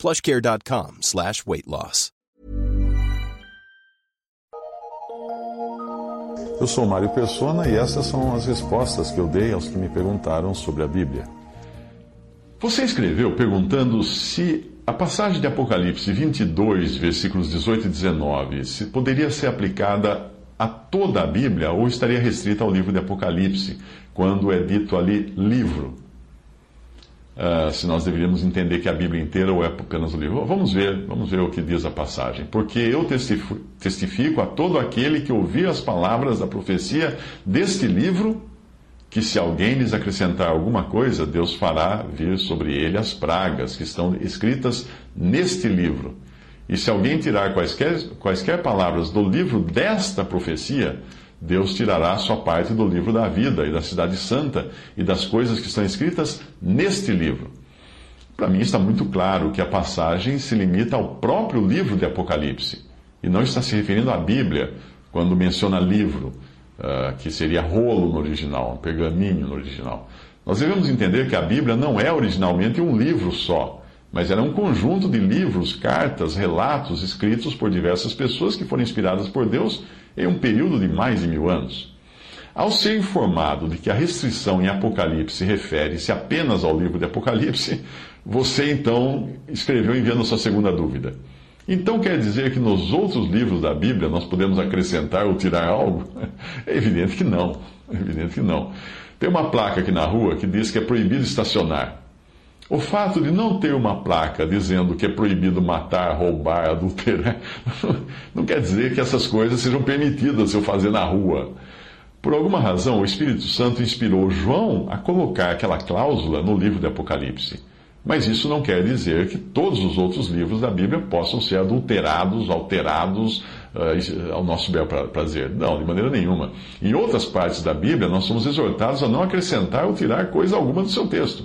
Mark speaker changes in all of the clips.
Speaker 1: plushcare.com slash weight loss.
Speaker 2: Eu sou Mário Persona e essas são as respostas que eu dei aos que me perguntaram sobre a Bíblia. Você escreveu perguntando se a passagem de Apocalipse 22, versículos 18 e 19, se poderia ser aplicada a toda a Bíblia ou estaria restrita ao livro de Apocalipse, quando é dito ali livro. Uh, se nós deveríamos entender que a Bíblia inteira ou é apenas o livro. Vamos ver, vamos ver o que diz a passagem. Porque eu testifico a todo aquele que ouvir as palavras da profecia deste livro, que se alguém lhes acrescentar alguma coisa, Deus fará vir sobre ele as pragas que estão escritas neste livro. E se alguém tirar quaisquer, quaisquer palavras do livro desta profecia, Deus tirará sua parte do livro da vida e da cidade santa e das coisas que estão escritas neste livro. Para mim está muito claro que a passagem se limita ao próprio livro de Apocalipse e não está se referindo à Bíblia quando menciona livro, uh, que seria rolo no original, pergaminho no original. Nós devemos entender que a Bíblia não é originalmente um livro só mas era um conjunto de livros, cartas, relatos escritos por diversas pessoas que foram inspiradas por Deus em um período de mais de mil anos. Ao ser informado de que a restrição em Apocalipse refere-se apenas ao livro de Apocalipse, você então escreveu enviando sua segunda dúvida. Então quer dizer que nos outros livros da Bíblia nós podemos acrescentar ou tirar algo? É evidente que não. É evidente que não. Tem uma placa aqui na rua que diz que é proibido estacionar. O fato de não ter uma placa dizendo que é proibido matar, roubar, adulterar, não quer dizer que essas coisas sejam permitidas eu fazer na rua. Por alguma razão, o Espírito Santo inspirou João a colocar aquela cláusula no livro de Apocalipse. Mas isso não quer dizer que todos os outros livros da Bíblia possam ser adulterados, alterados uh, ao nosso bel prazer. Não, de maneira nenhuma. Em outras partes da Bíblia, nós somos exortados a não acrescentar ou tirar coisa alguma do seu texto.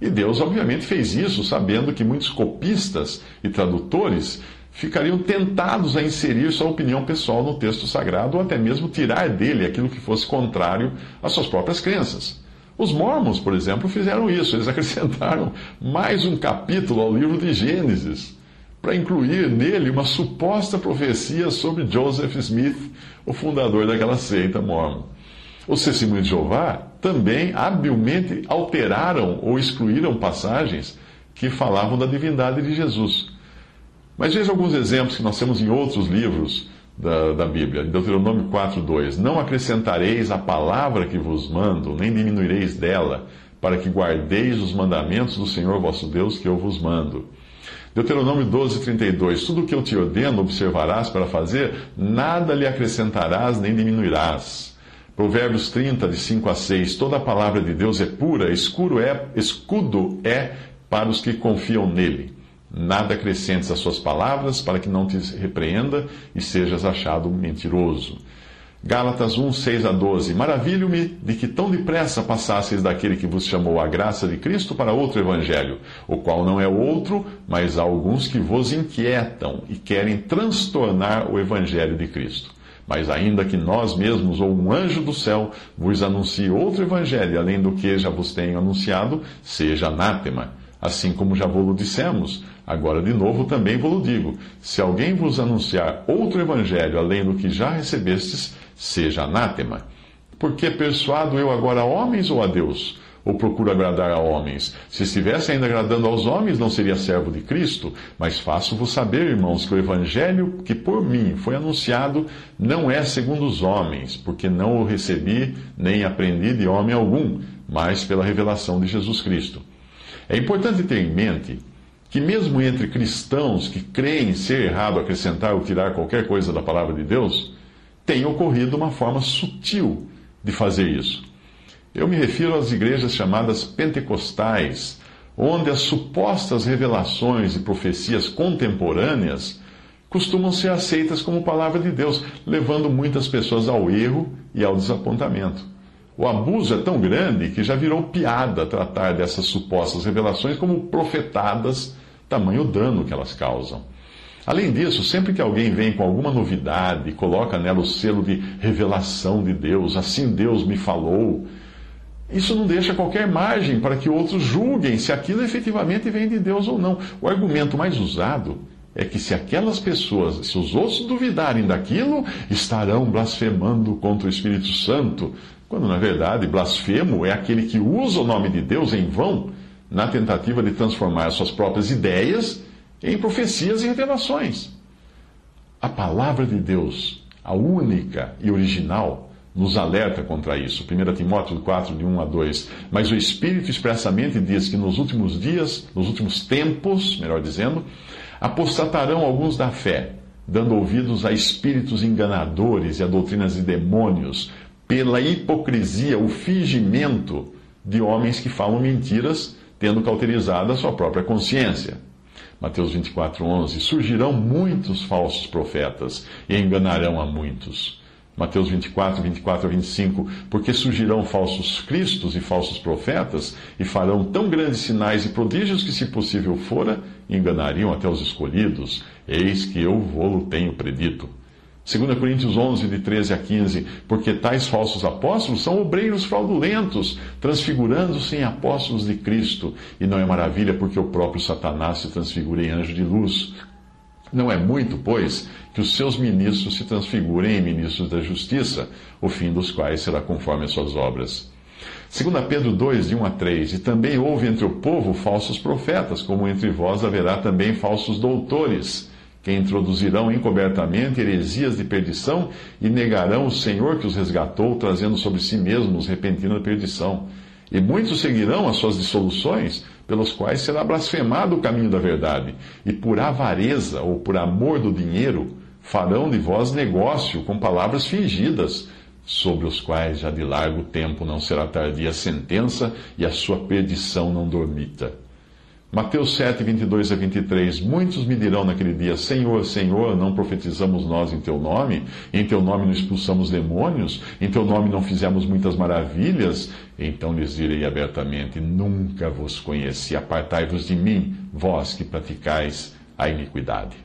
Speaker 2: E Deus, obviamente, fez isso sabendo que muitos copistas e tradutores ficariam tentados a inserir sua opinião pessoal no texto sagrado ou até mesmo tirar dele aquilo que fosse contrário às suas próprias crenças. Os mormons, por exemplo, fizeram isso. Eles acrescentaram mais um capítulo ao livro de Gênesis para incluir nele uma suposta profecia sobre Joseph Smith, o fundador daquela seita mormon. Os testemunhos de Jeová também habilmente alteraram ou excluíram passagens que falavam da divindade de Jesus. Mas veja alguns exemplos que nós temos em outros livros da, da Bíblia. Deuteronômio 4,2: Não acrescentareis a palavra que vos mando, nem diminuireis dela, para que guardeis os mandamentos do Senhor vosso Deus que eu vos mando. Deuteronômio 12,32: Tudo o que eu te ordeno observarás para fazer, nada lhe acrescentarás nem diminuirás. Provérbios 30, de 5 a 6. Toda a palavra de Deus é pura, escuro é, escudo é para os que confiam nele. Nada acrescentes às suas palavras, para que não te repreenda e sejas achado mentiroso. Gálatas 1, 6 a 12. Maravilho-me de que tão depressa passasseis daquele que vos chamou a graça de Cristo para outro evangelho, o qual não é outro, mas há alguns que vos inquietam e querem transtornar o evangelho de Cristo. Mas ainda que nós mesmos ou um anjo do céu vos anuncie outro evangelho, além do que já vos tenho anunciado, seja anátema. Assim como já vos dissemos, agora de novo também vos digo: se alguém vos anunciar outro evangelho, além do que já recebestes, seja anátema. Porque persuado eu agora a homens ou a Deus? Ou procuro agradar a homens? Se estivesse ainda agradando aos homens, não seria servo de Cristo. Mas faço-vos saber, irmãos, que o evangelho que por mim foi anunciado não é segundo os homens, porque não o recebi nem aprendi de homem algum, mas pela revelação de Jesus Cristo. É importante ter em mente que, mesmo entre cristãos que creem ser errado acrescentar ou tirar qualquer coisa da palavra de Deus, tem ocorrido uma forma sutil de fazer isso. Eu me refiro às igrejas chamadas pentecostais, onde as supostas revelações e profecias contemporâneas costumam ser aceitas como palavra de Deus, levando muitas pessoas ao erro e ao desapontamento. O abuso é tão grande que já virou piada tratar dessas supostas revelações como profetadas, tamanho dano que elas causam. Além disso, sempre que alguém vem com alguma novidade, coloca nela o selo de revelação de Deus, assim Deus me falou, isso não deixa qualquer margem para que outros julguem se aquilo efetivamente vem de Deus ou não. O argumento mais usado é que se aquelas pessoas, se os outros duvidarem daquilo, estarão blasfemando contra o Espírito Santo, quando na verdade blasfemo é aquele que usa o nome de Deus em vão na tentativa de transformar suas próprias ideias em profecias e revelações. A palavra de Deus, a única e original, nos alerta contra isso. 1 Timóteo 4, de 1 a 2. Mas o Espírito expressamente diz que nos últimos dias, nos últimos tempos, melhor dizendo, apostatarão alguns da fé, dando ouvidos a espíritos enganadores e a doutrinas de demônios, pela hipocrisia, o fingimento de homens que falam mentiras, tendo cauterizado a sua própria consciência. Mateus 24, 11. Surgirão muitos falsos profetas e enganarão a muitos. Mateus 24, 24 a 25. Porque surgirão falsos cristos e falsos profetas e farão tão grandes sinais e prodígios que, se possível fora, enganariam até os escolhidos. Eis que eu vou-lo tenho predito. 2 Coríntios 11, de 13 a 15, porque tais falsos apóstolos são obreiros fraudulentos, transfigurando-se em apóstolos de Cristo. E não é maravilha porque o próprio Satanás se transfigura em anjo de luz. Não é muito, pois, que os seus ministros se transfigurem em ministros da justiça, o fim dos quais será conforme as suas obras. 2 Pedro 2, de 1 a 3, e também houve entre o povo falsos profetas, como entre vós haverá também falsos doutores que introduzirão encobertamente heresias de perdição e negarão o Senhor que os resgatou, trazendo sobre si mesmos repentina perdição. E muitos seguirão as suas dissoluções, pelos quais será blasfemado o caminho da verdade, e por avareza ou por amor do dinheiro farão de vós negócio com palavras fingidas, sobre os quais já de largo tempo não será tardia a sentença e a sua perdição não dormita. Mateus 7, 22 a 23. Muitos me dirão naquele dia: Senhor, Senhor, não profetizamos nós em teu nome? Em teu nome não expulsamos demônios? Em teu nome não fizemos muitas maravilhas? Então lhes direi abertamente: Nunca vos conheci. Apartai-vos de mim, vós que praticais a iniquidade.